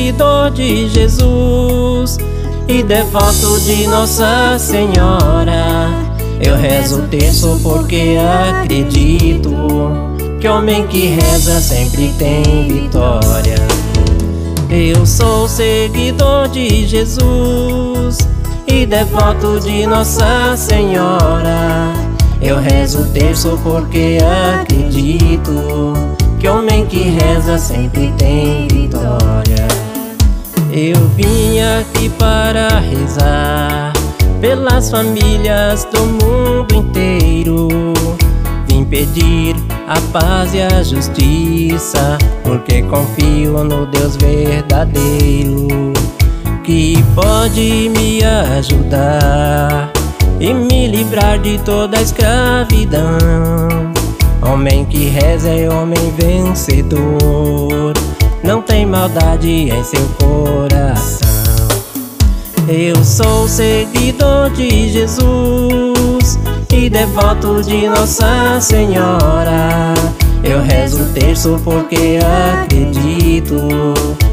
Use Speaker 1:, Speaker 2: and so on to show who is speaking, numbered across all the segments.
Speaker 1: seguidor de Jesus e devoto de Nossa Senhora. Eu rezo o terço porque acredito que homem que reza sempre tem vitória. Eu sou seguidor de Jesus e devoto de Nossa Senhora. Eu rezo o terço porque acredito que homem que reza sempre tem vitória. Eu vim aqui para rezar pelas famílias do mundo inteiro. Vim pedir a paz e a justiça, porque confio no Deus verdadeiro que pode me ajudar e me livrar de toda a escravidão. Homem que reza é homem vencedor, não tem maldade em seu coração. Eu sou seguidor de Jesus e devoto de Nossa Senhora. Eu rezo o terço porque acredito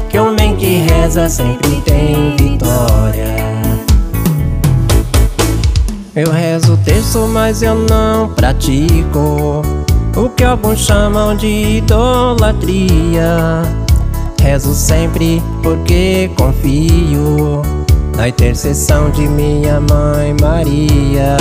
Speaker 1: que homem que reza sempre tem vitória. Eu rezo o terço, mas eu não pratico o que alguns chamam de idolatria. Rezo sempre porque confio na intercessão de minha mãe Maria.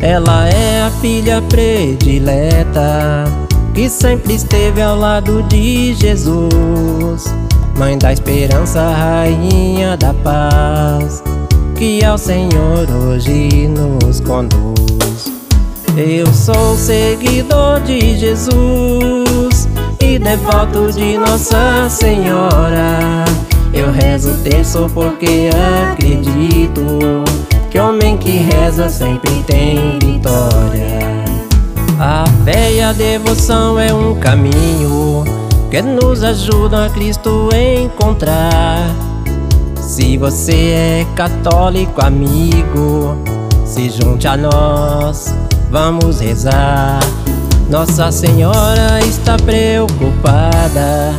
Speaker 1: Ela é a filha predileta que sempre esteve ao lado de Jesus. Mãe da esperança, rainha da paz que ao Senhor hoje nos conduz. Eu sou seguidor de Jesus e devoto de Nossa Senhora. Eu rezo terço porque acredito que homem que reza sempre tem vitória. A fé e a devoção é um caminho que nos ajuda a Cristo encontrar. Se você é católico, amigo, se junte a nós, vamos rezar. Nossa Senhora está preocupada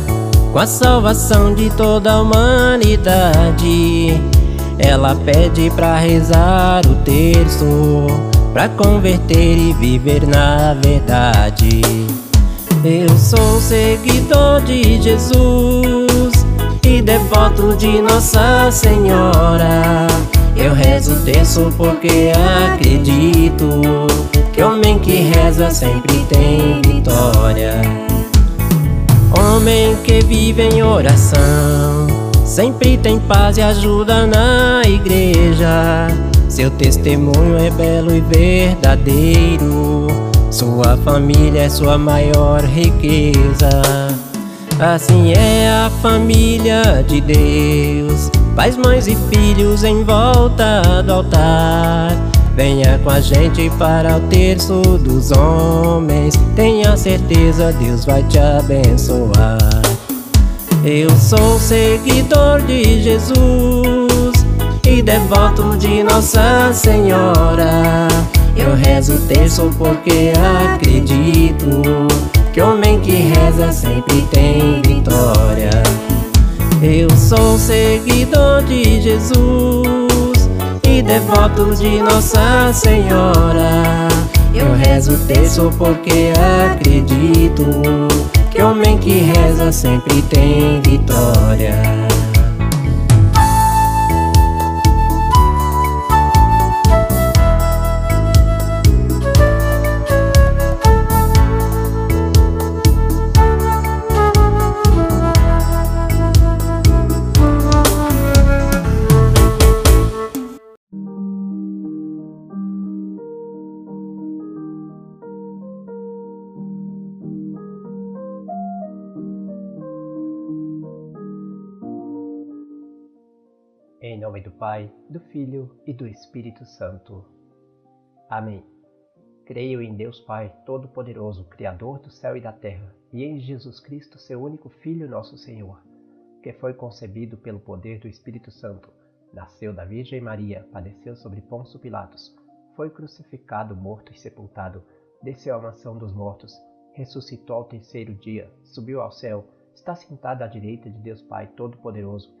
Speaker 1: com a salvação de toda a humanidade. Ela pede para rezar o terço, para converter e viver na verdade. Eu sou seguidor de Jesus e devoto de Nossa Senhora. Eu rezo o terço porque acredito que homem que reza sempre tem vitória. Homem que vive em oração sempre tem paz e ajuda na igreja. Seu testemunho é belo e verdadeiro. Sua família é sua maior riqueza. Assim é a família de Deus, pais, mães e filhos em volta do altar. Venha com a gente para o terço dos homens, tenha certeza Deus vai te abençoar. Eu sou seguidor de Jesus e devoto de Nossa Senhora. Eu rezo terço porque acredito que homem que reza sempre tem vitória. Eu sou seguidor de Jesus e devoto de Nossa Senhora. Eu rezo o terço porque acredito que homem que reza sempre tem vitória.
Speaker 2: Pai, do Filho e do Espírito Santo. Amém. Creio em Deus Pai Todo-Poderoso, Criador do céu e da terra, e em Jesus Cristo, seu único Filho, nosso Senhor, que foi concebido pelo poder do Espírito Santo, nasceu da Virgem Maria, padeceu sobre Pôncio Pilatos, foi crucificado, morto e sepultado, desceu à mansão dos mortos, ressuscitou ao terceiro dia, subiu ao céu, está sentado à direita de Deus Pai Todo-Poderoso,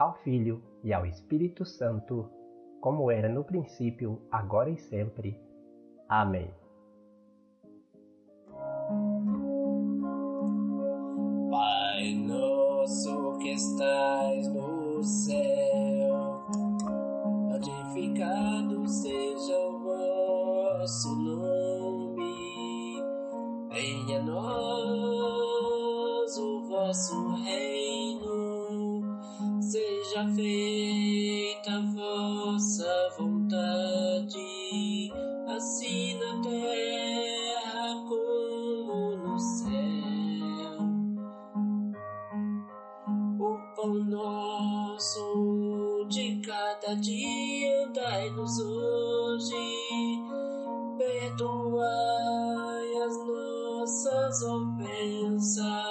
Speaker 2: ao Filho e ao Espírito Santo, como era no princípio, agora e sempre. Amém.
Speaker 1: que estás no céu, santificado seja o vosso nome, venha a nós o vosso reino, seja feita a vossa vontade, assim na terra como no céu. pão nosso de cada dia dai-nos hoje, perdoai as nossas ofensas,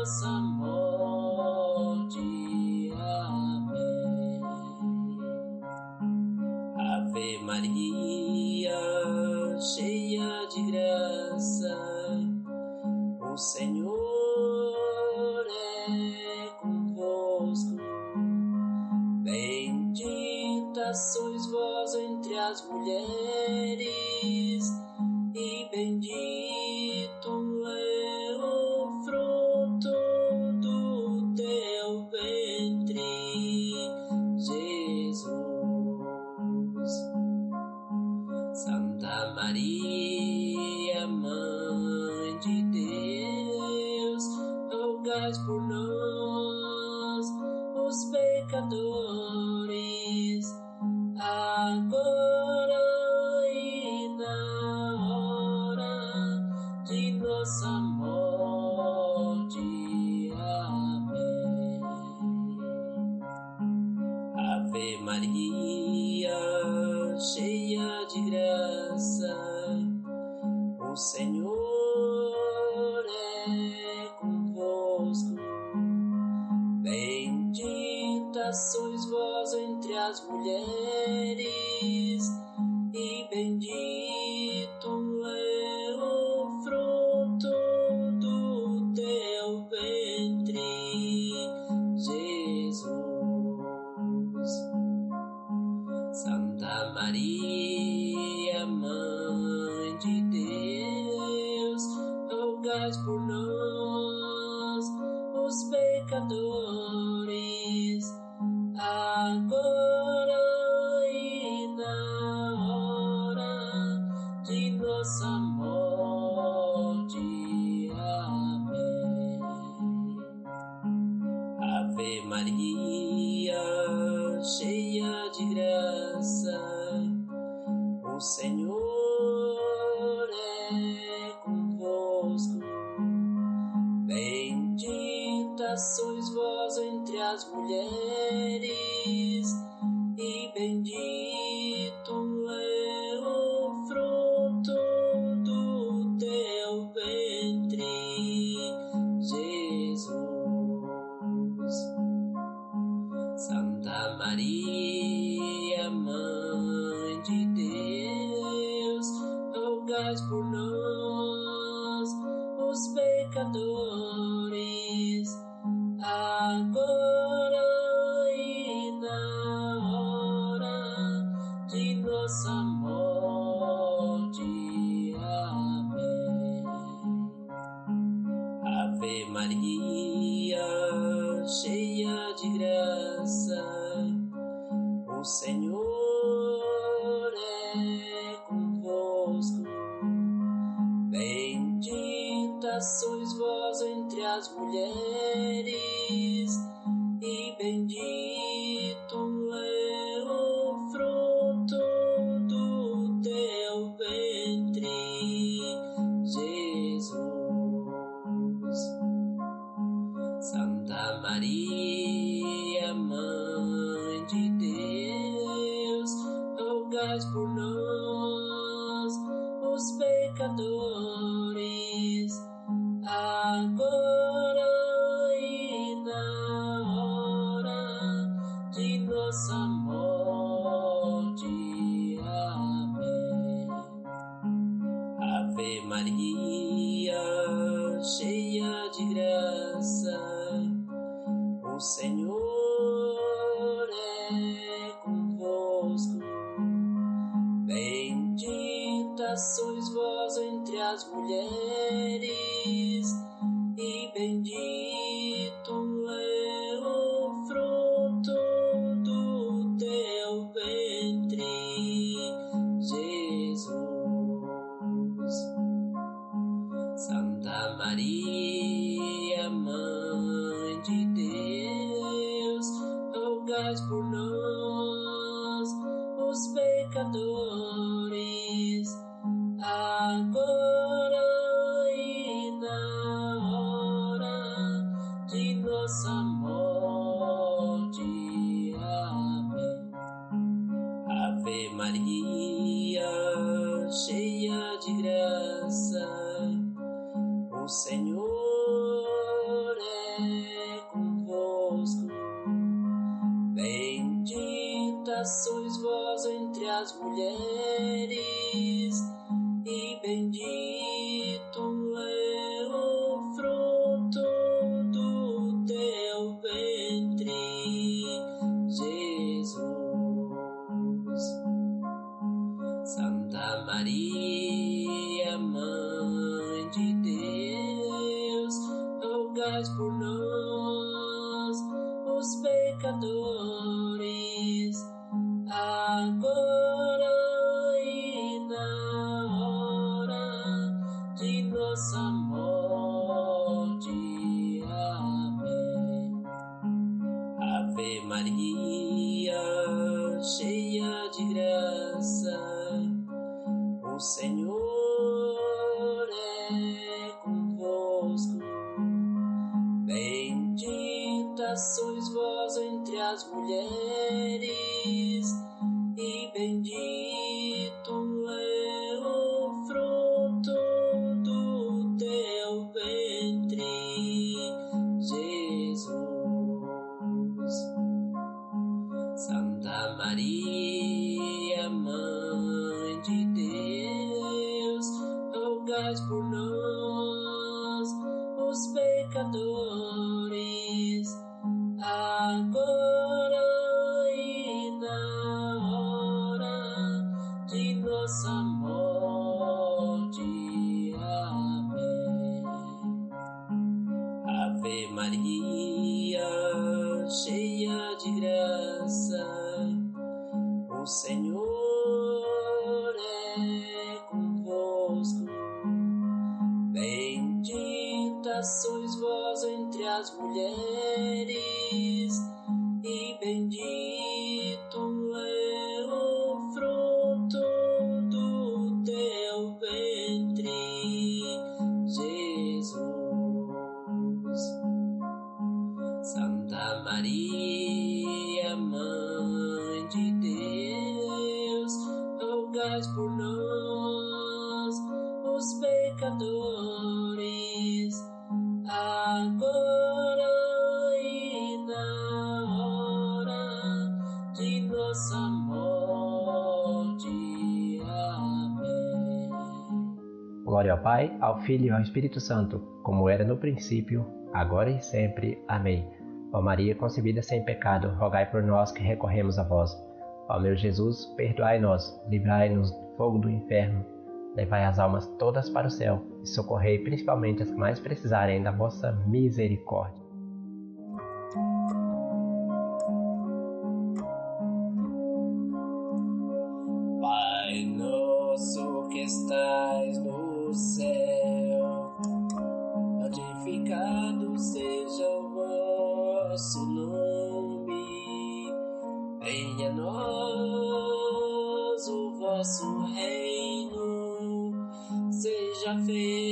Speaker 1: nossa morte. Amém. Ave Maria, Ave Maria, cheia de graça, de graça, o Senhor sois vós entre as mulheres.
Speaker 2: ao Filho e ao Espírito Santo, como era no princípio, agora e sempre. Amém. Ó Maria, concebida sem pecado, rogai por nós que recorremos a vós. Ó meu Jesus, perdoai-nos, livrai-nos do fogo do inferno, levai as almas todas para o céu e socorrei principalmente as que mais precisarem da vossa misericórdia.
Speaker 1: vosso reino seja feito.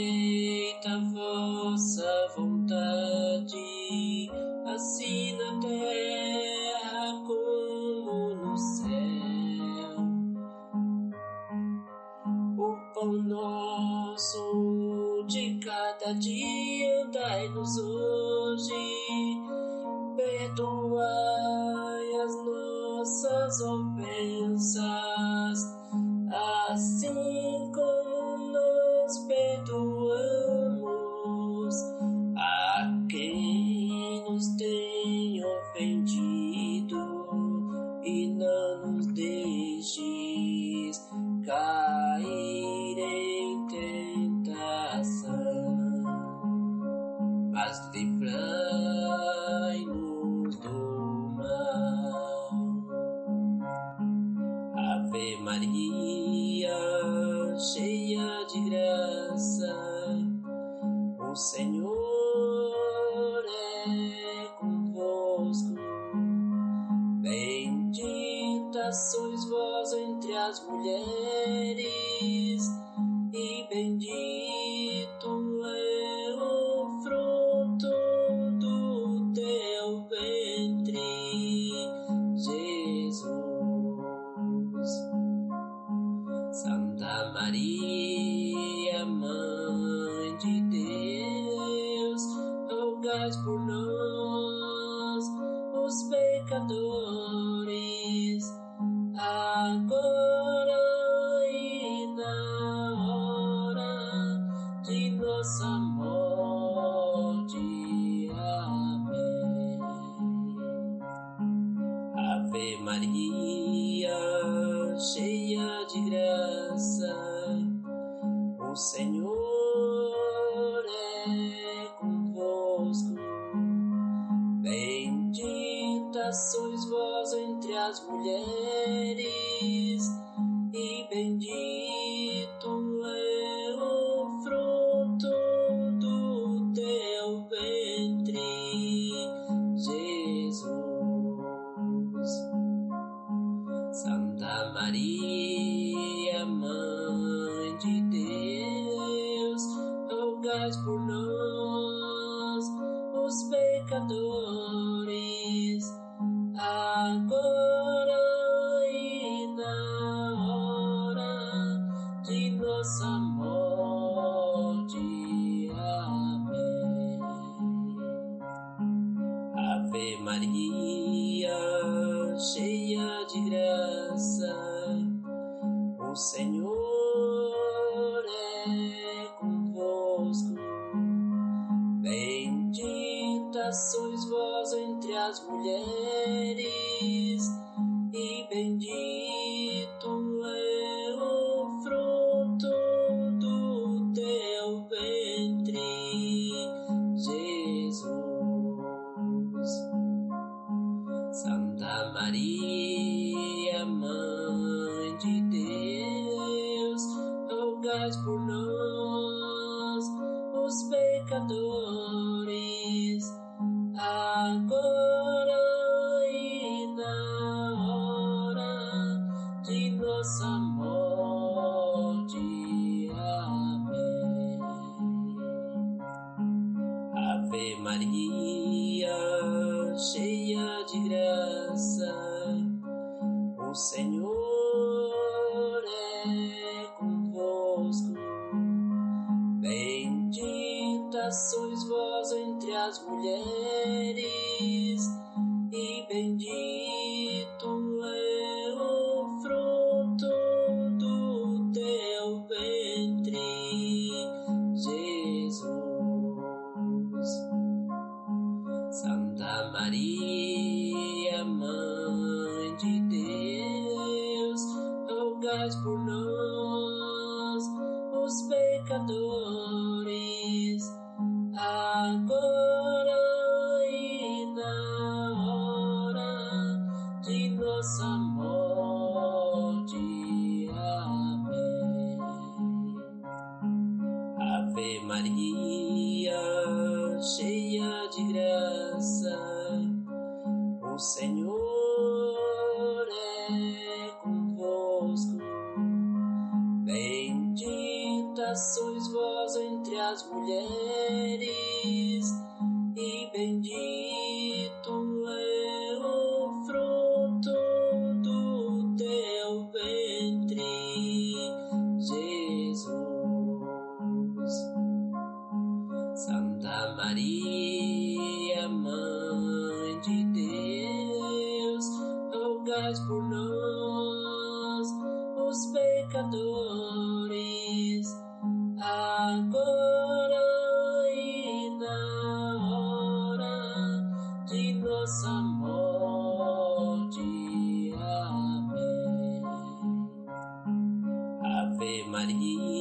Speaker 1: rogai por nós, os pecadores. agora e na hora de nossa morte. Amém. Ave Maria.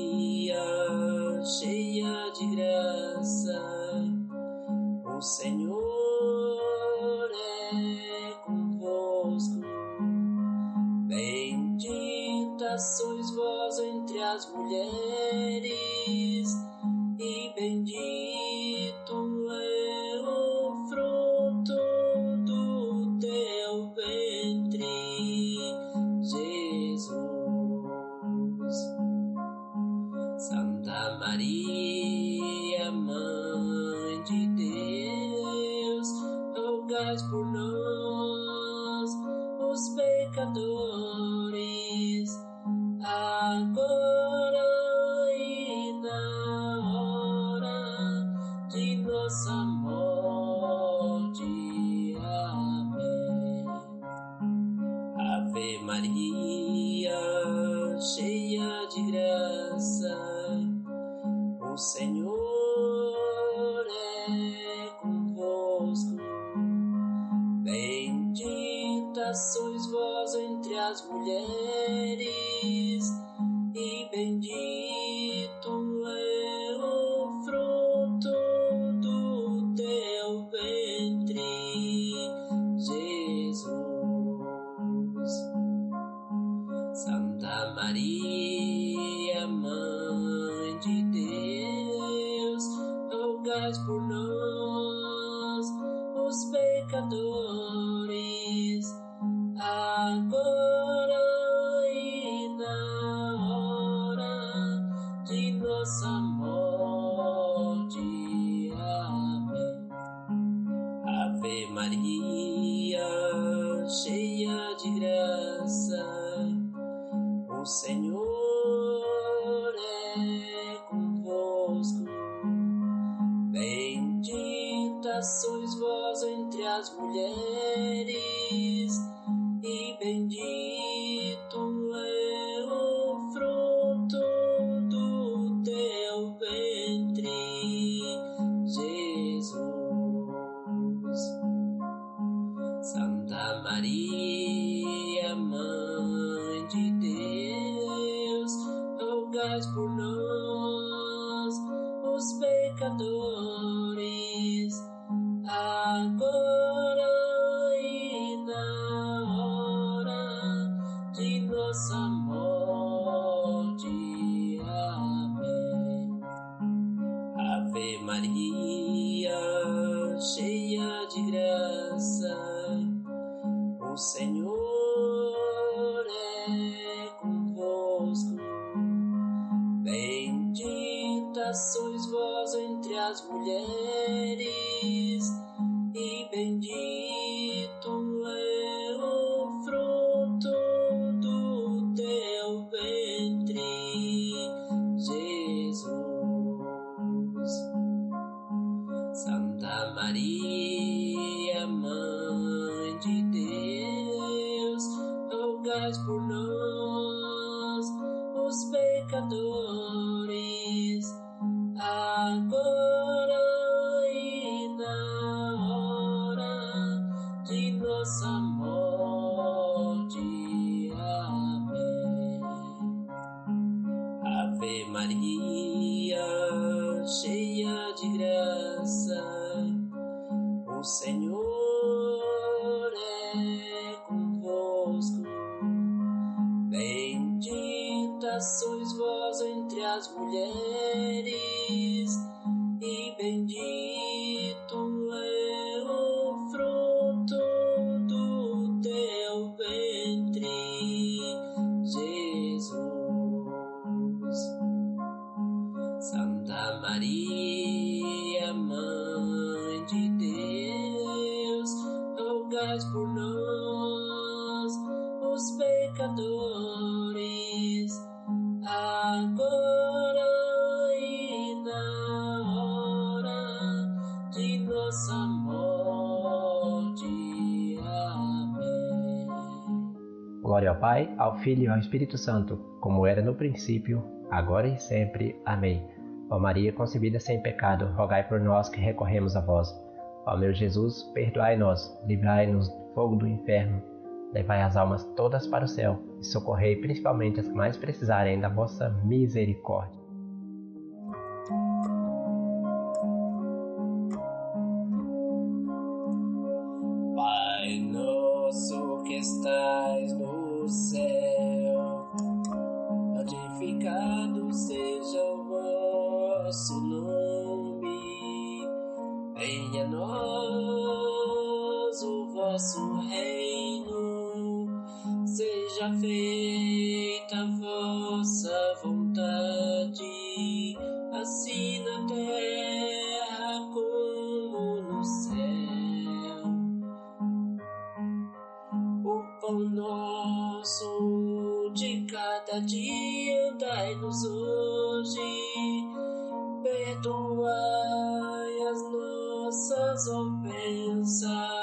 Speaker 1: Samode, Ave, Ave Maria, Maria, cheia de graça, o Senhor.
Speaker 2: ao Pai, ao Filho e ao Espírito Santo, como era no princípio, agora e sempre. Amém. Ó Maria, concebida sem pecado, rogai por nós que recorremos a vós. Ó meu Jesus, perdoai-nos, livrai-nos do fogo do inferno, levai as almas todas para o céu e socorrei principalmente as que mais precisarem da vossa misericórdia.
Speaker 1: longe, perdoai as nossas ofensas.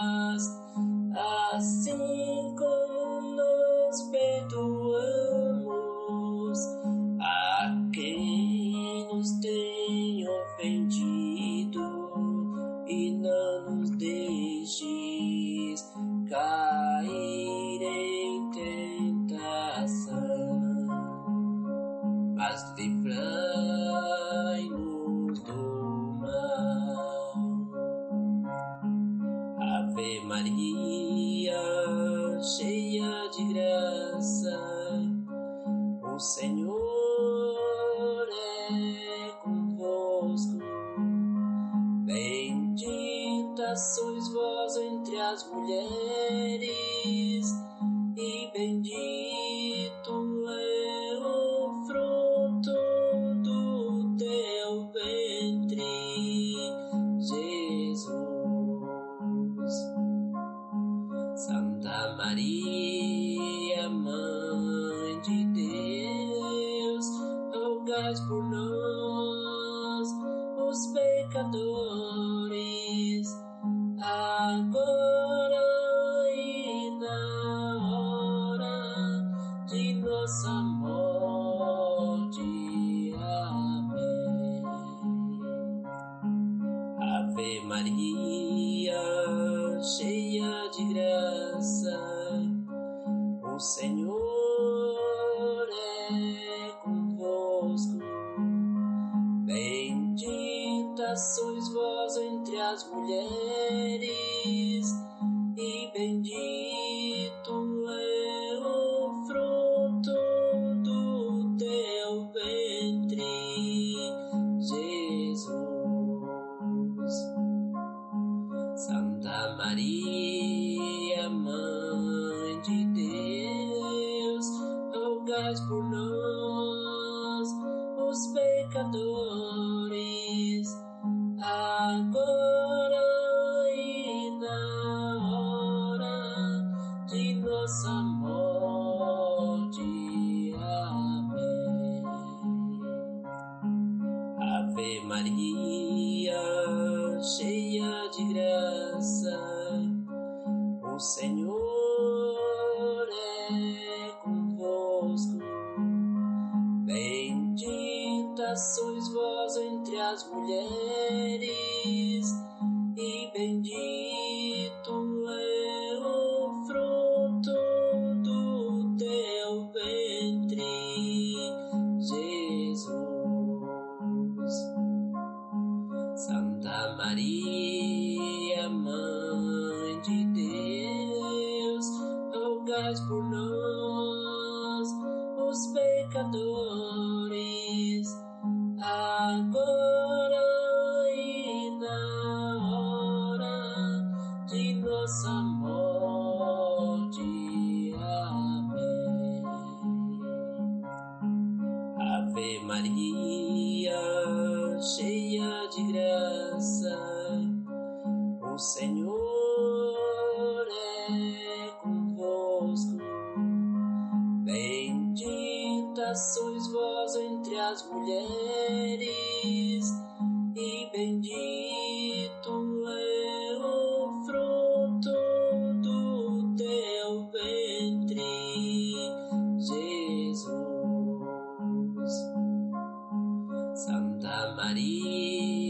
Speaker 1: Santa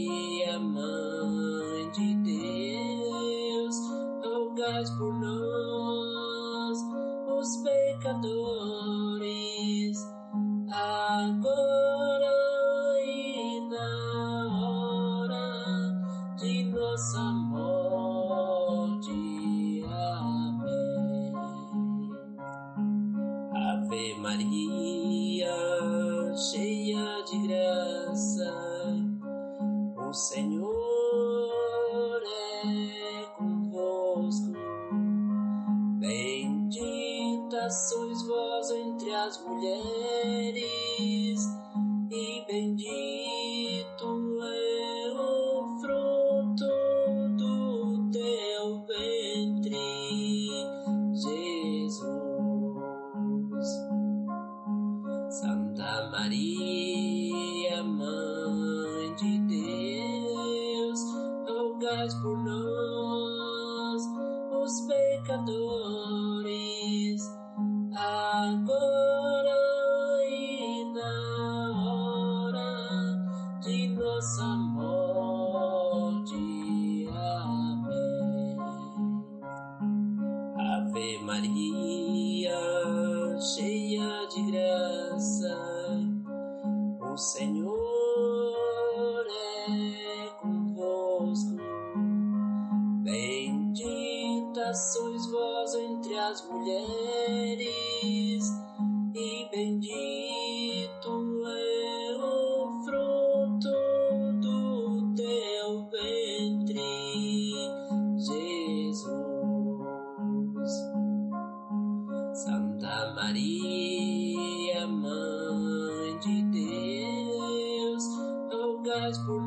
Speaker 1: rogai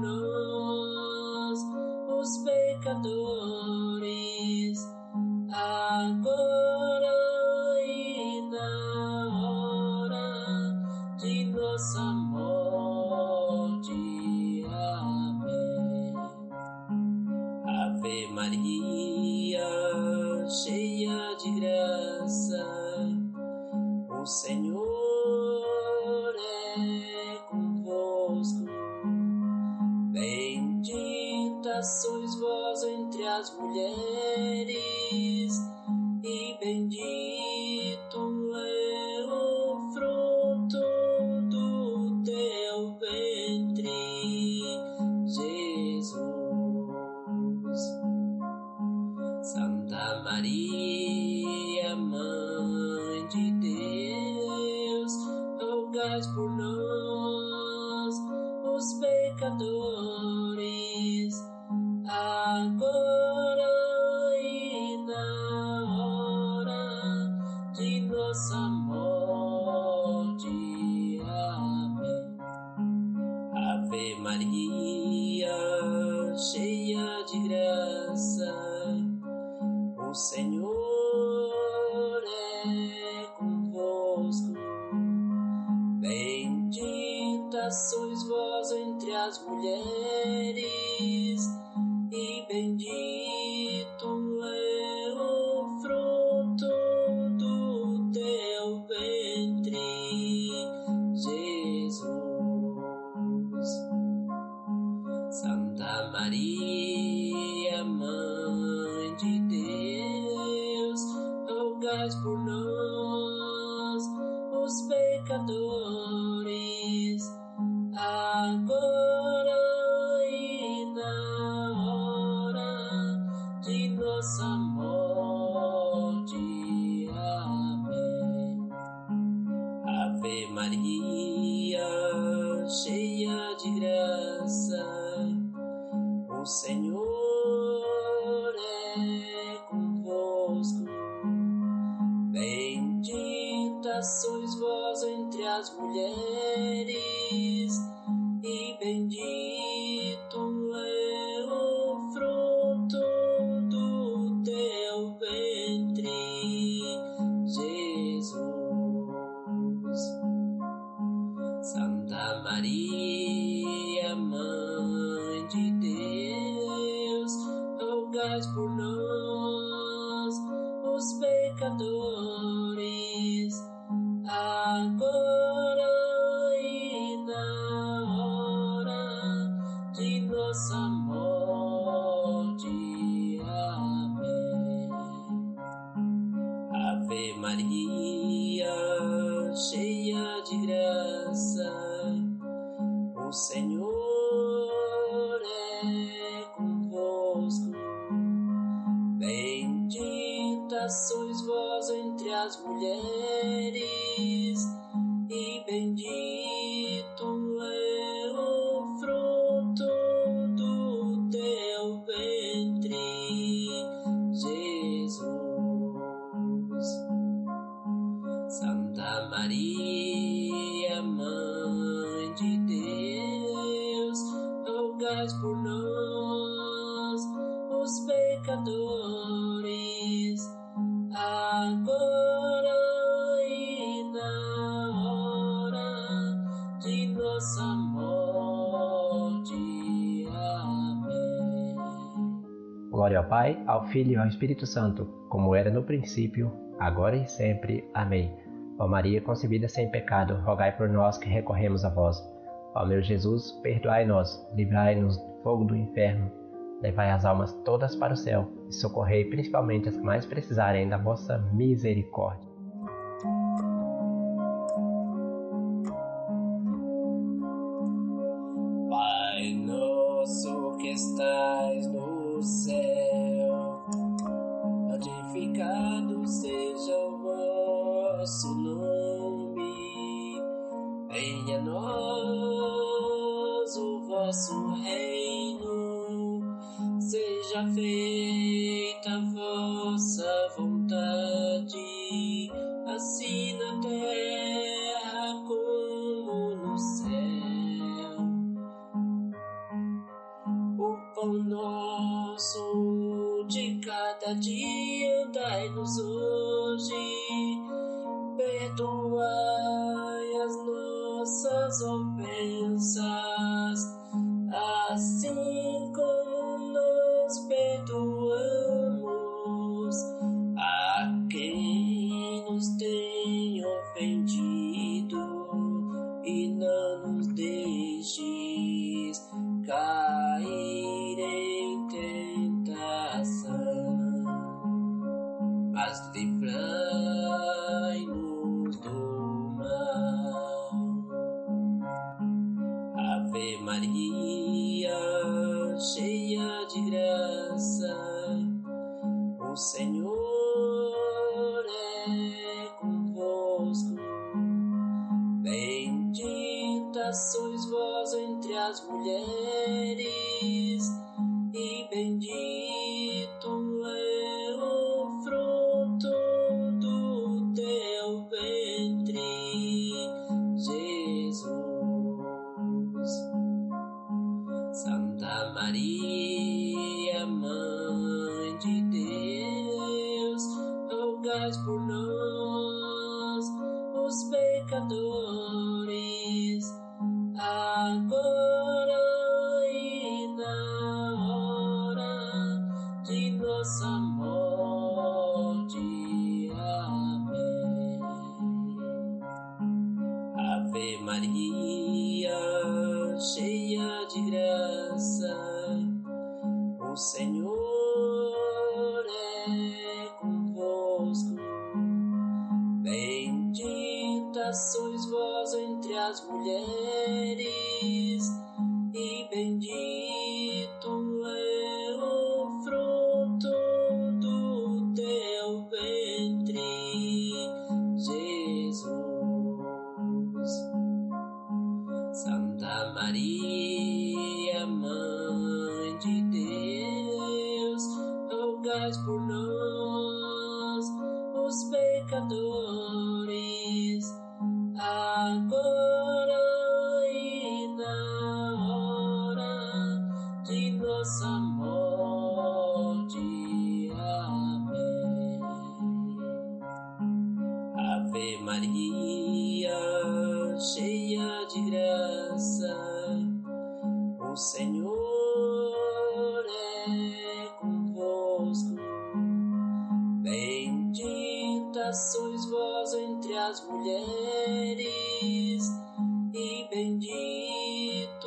Speaker 1: You.
Speaker 2: Glória ao Pai, ao Filho e ao Espírito Santo, como era no princípio, agora e sempre. Amém. Ó Maria, concebida sem pecado, rogai por nós que recorremos a vós. Ó meu Jesus, perdoai-nos, livrai-nos do fogo do inferno, levai as almas todas para o céu e socorrei principalmente as que mais precisarem da vossa misericórdia.
Speaker 1: sois vós entre as mulheres, e bendito eres y bendito.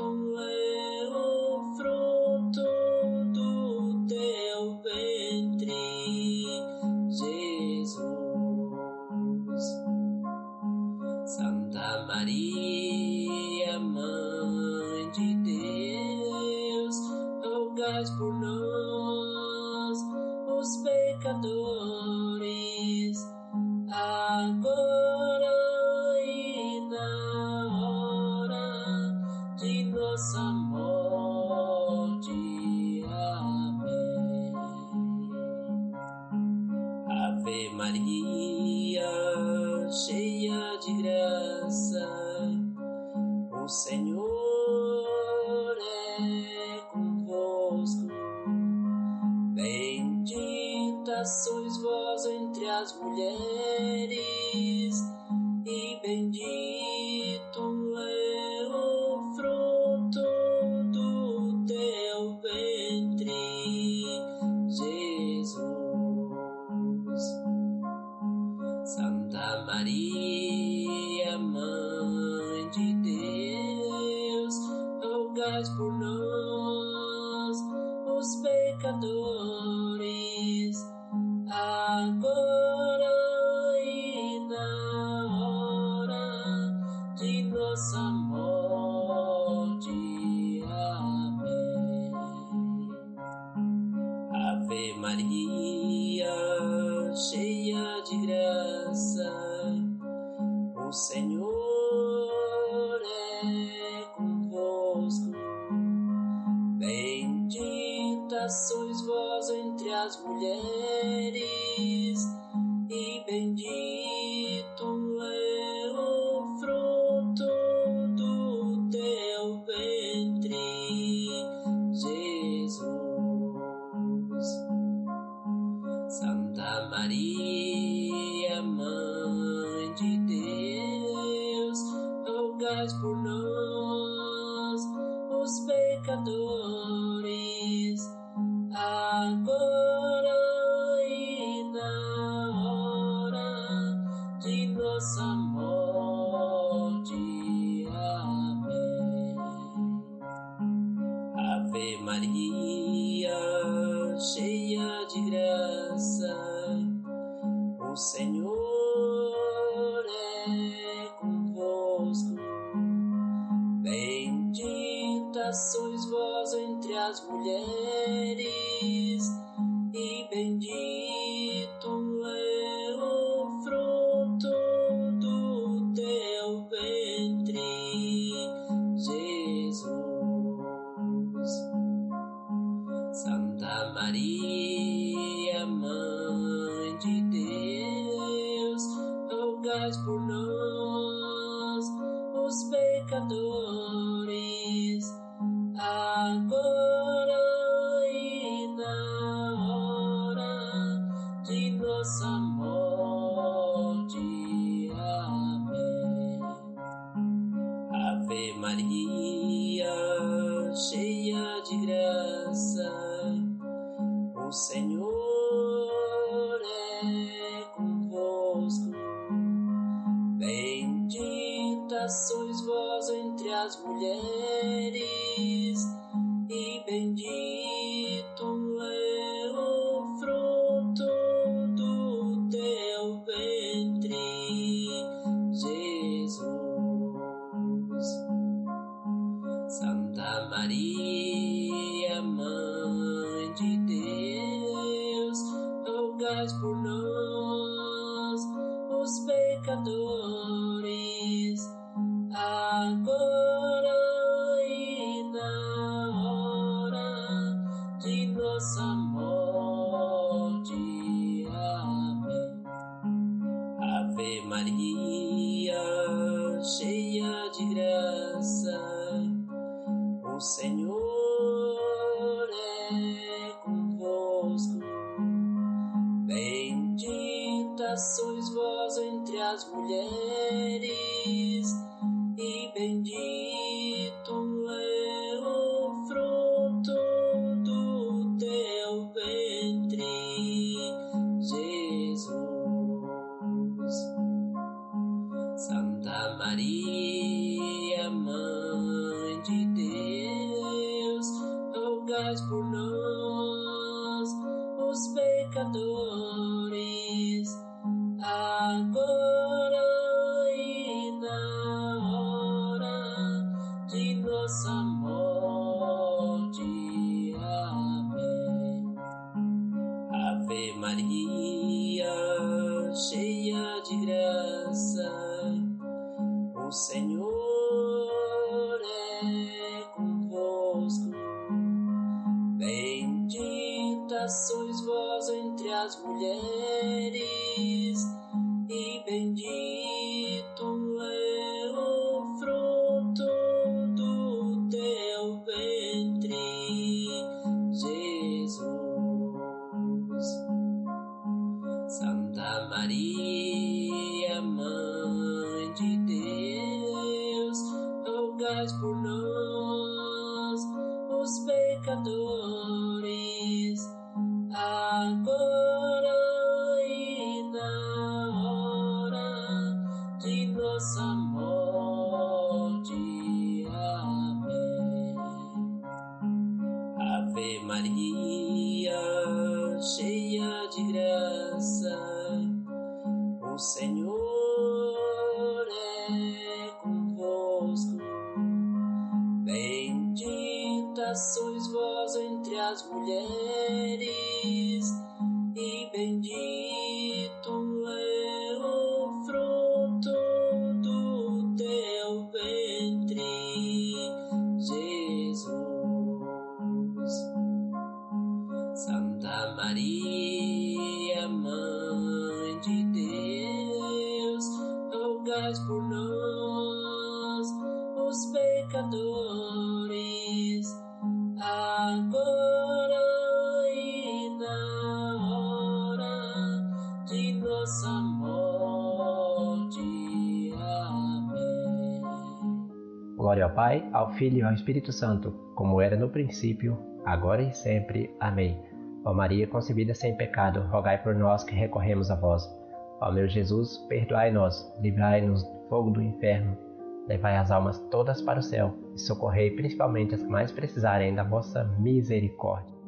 Speaker 1: money.
Speaker 2: Glória ao Pai, ao Filho e ao Espírito Santo, como era no princípio, agora e sempre. Amém. Ó Maria, concebida sem pecado, rogai por nós que recorremos a vós. Ó meu Jesus, perdoai-nos, livrai-nos do fogo do inferno, levai as almas todas para o céu e socorrei principalmente as que mais precisarem da vossa misericórdia.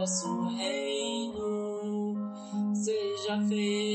Speaker 1: vosso reino seja feito.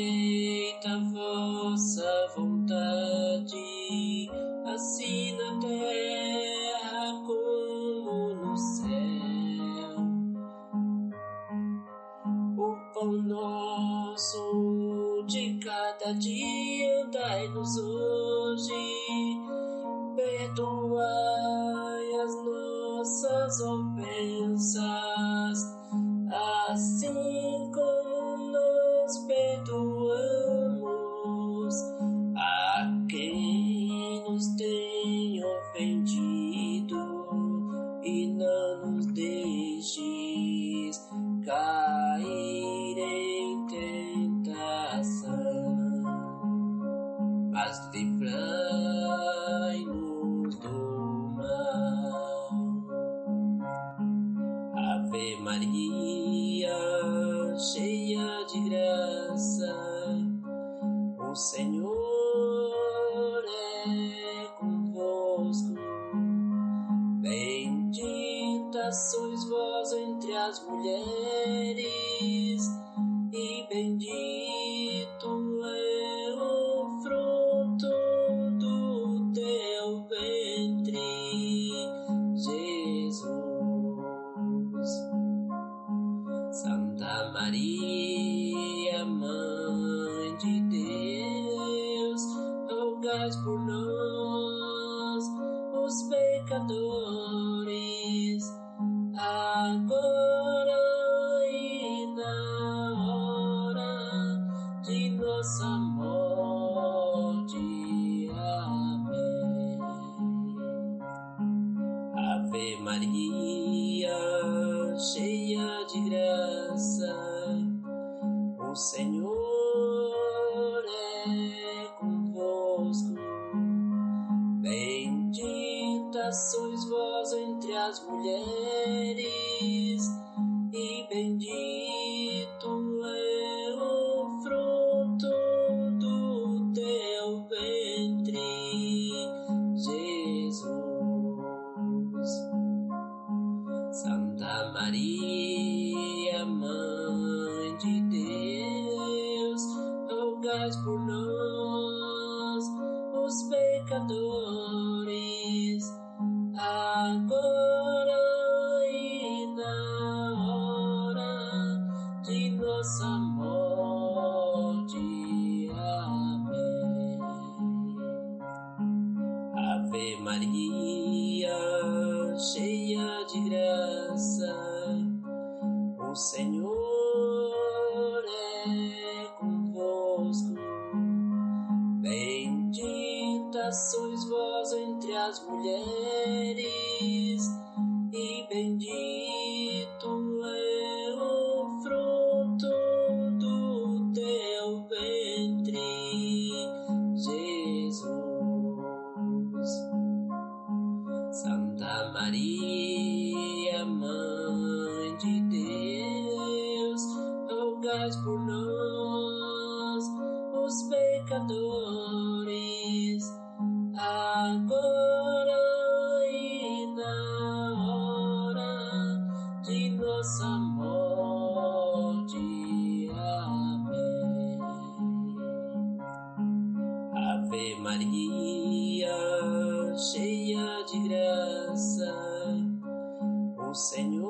Speaker 1: O Senhor Senhor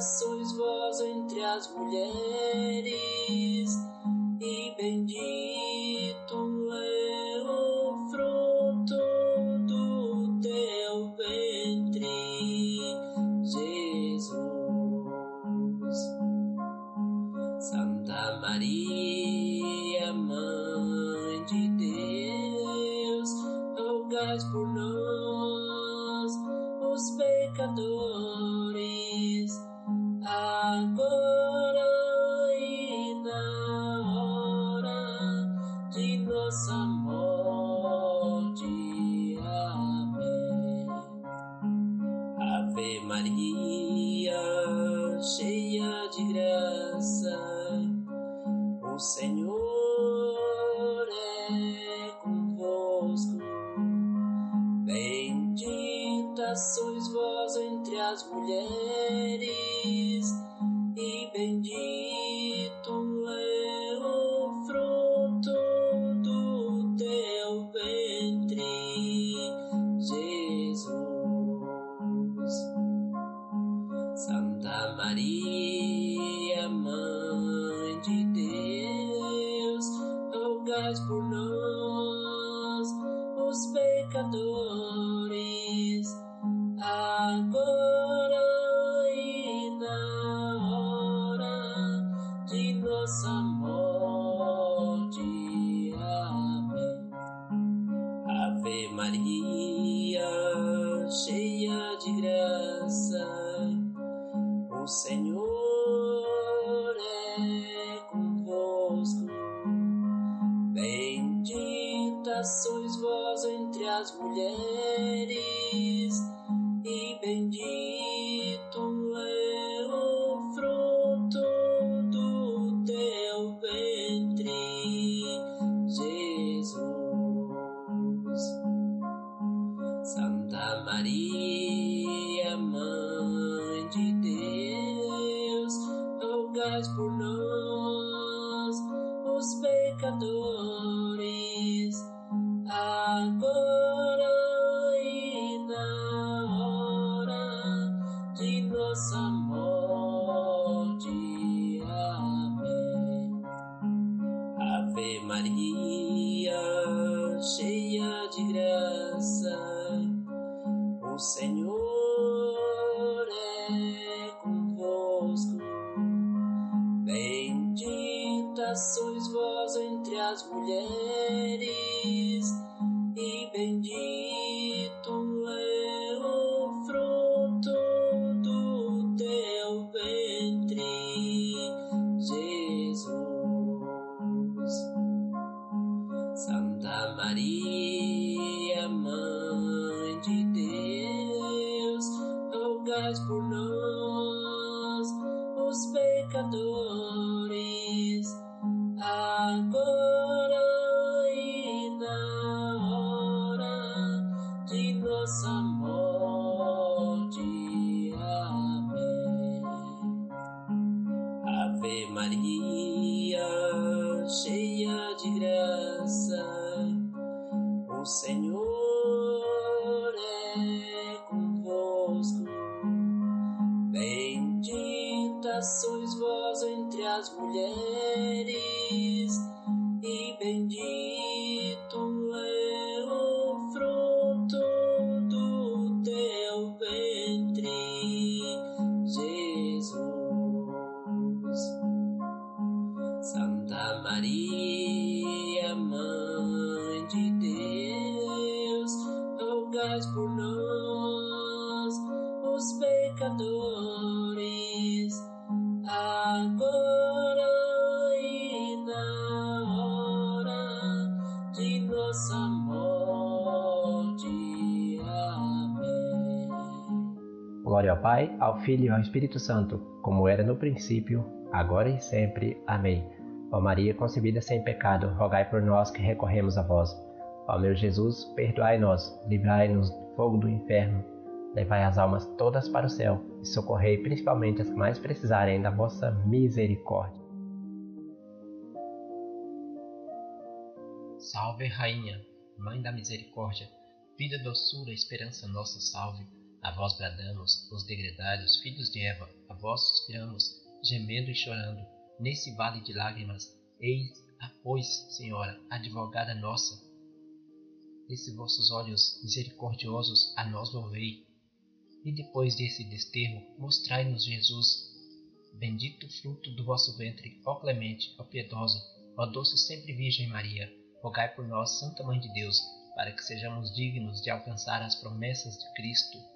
Speaker 1: sois vós entre as mulheres, e bendito
Speaker 3: Glória ao Pai, ao Filho e ao Espírito Santo, como era no princípio, agora e sempre. Amém. Ó Maria concebida sem pecado, rogai por nós que recorremos a vós. Ó meu Jesus, perdoai-nos, livrai-nos do fogo do inferno, levai as almas todas para o céu e socorrei principalmente as que mais precisarem da vossa misericórdia.
Speaker 2: Salve, Rainha, Mãe da Misericórdia, vida, doçura, esperança nossa, salve. A vós bradamos, os degredados filhos de Eva, a vós suspiramos, gemendo e chorando, nesse vale de lágrimas. Eis, a pois, Senhora, advogada nossa, esses vossos olhos misericordiosos a nós louvei. E depois desse desterro, mostrai-nos Jesus, bendito fruto do vosso ventre, ó clemente, ó piedosa, ó doce sempre Virgem Maria, rogai por nós, Santa Mãe de Deus, para que sejamos dignos de alcançar as promessas de Cristo.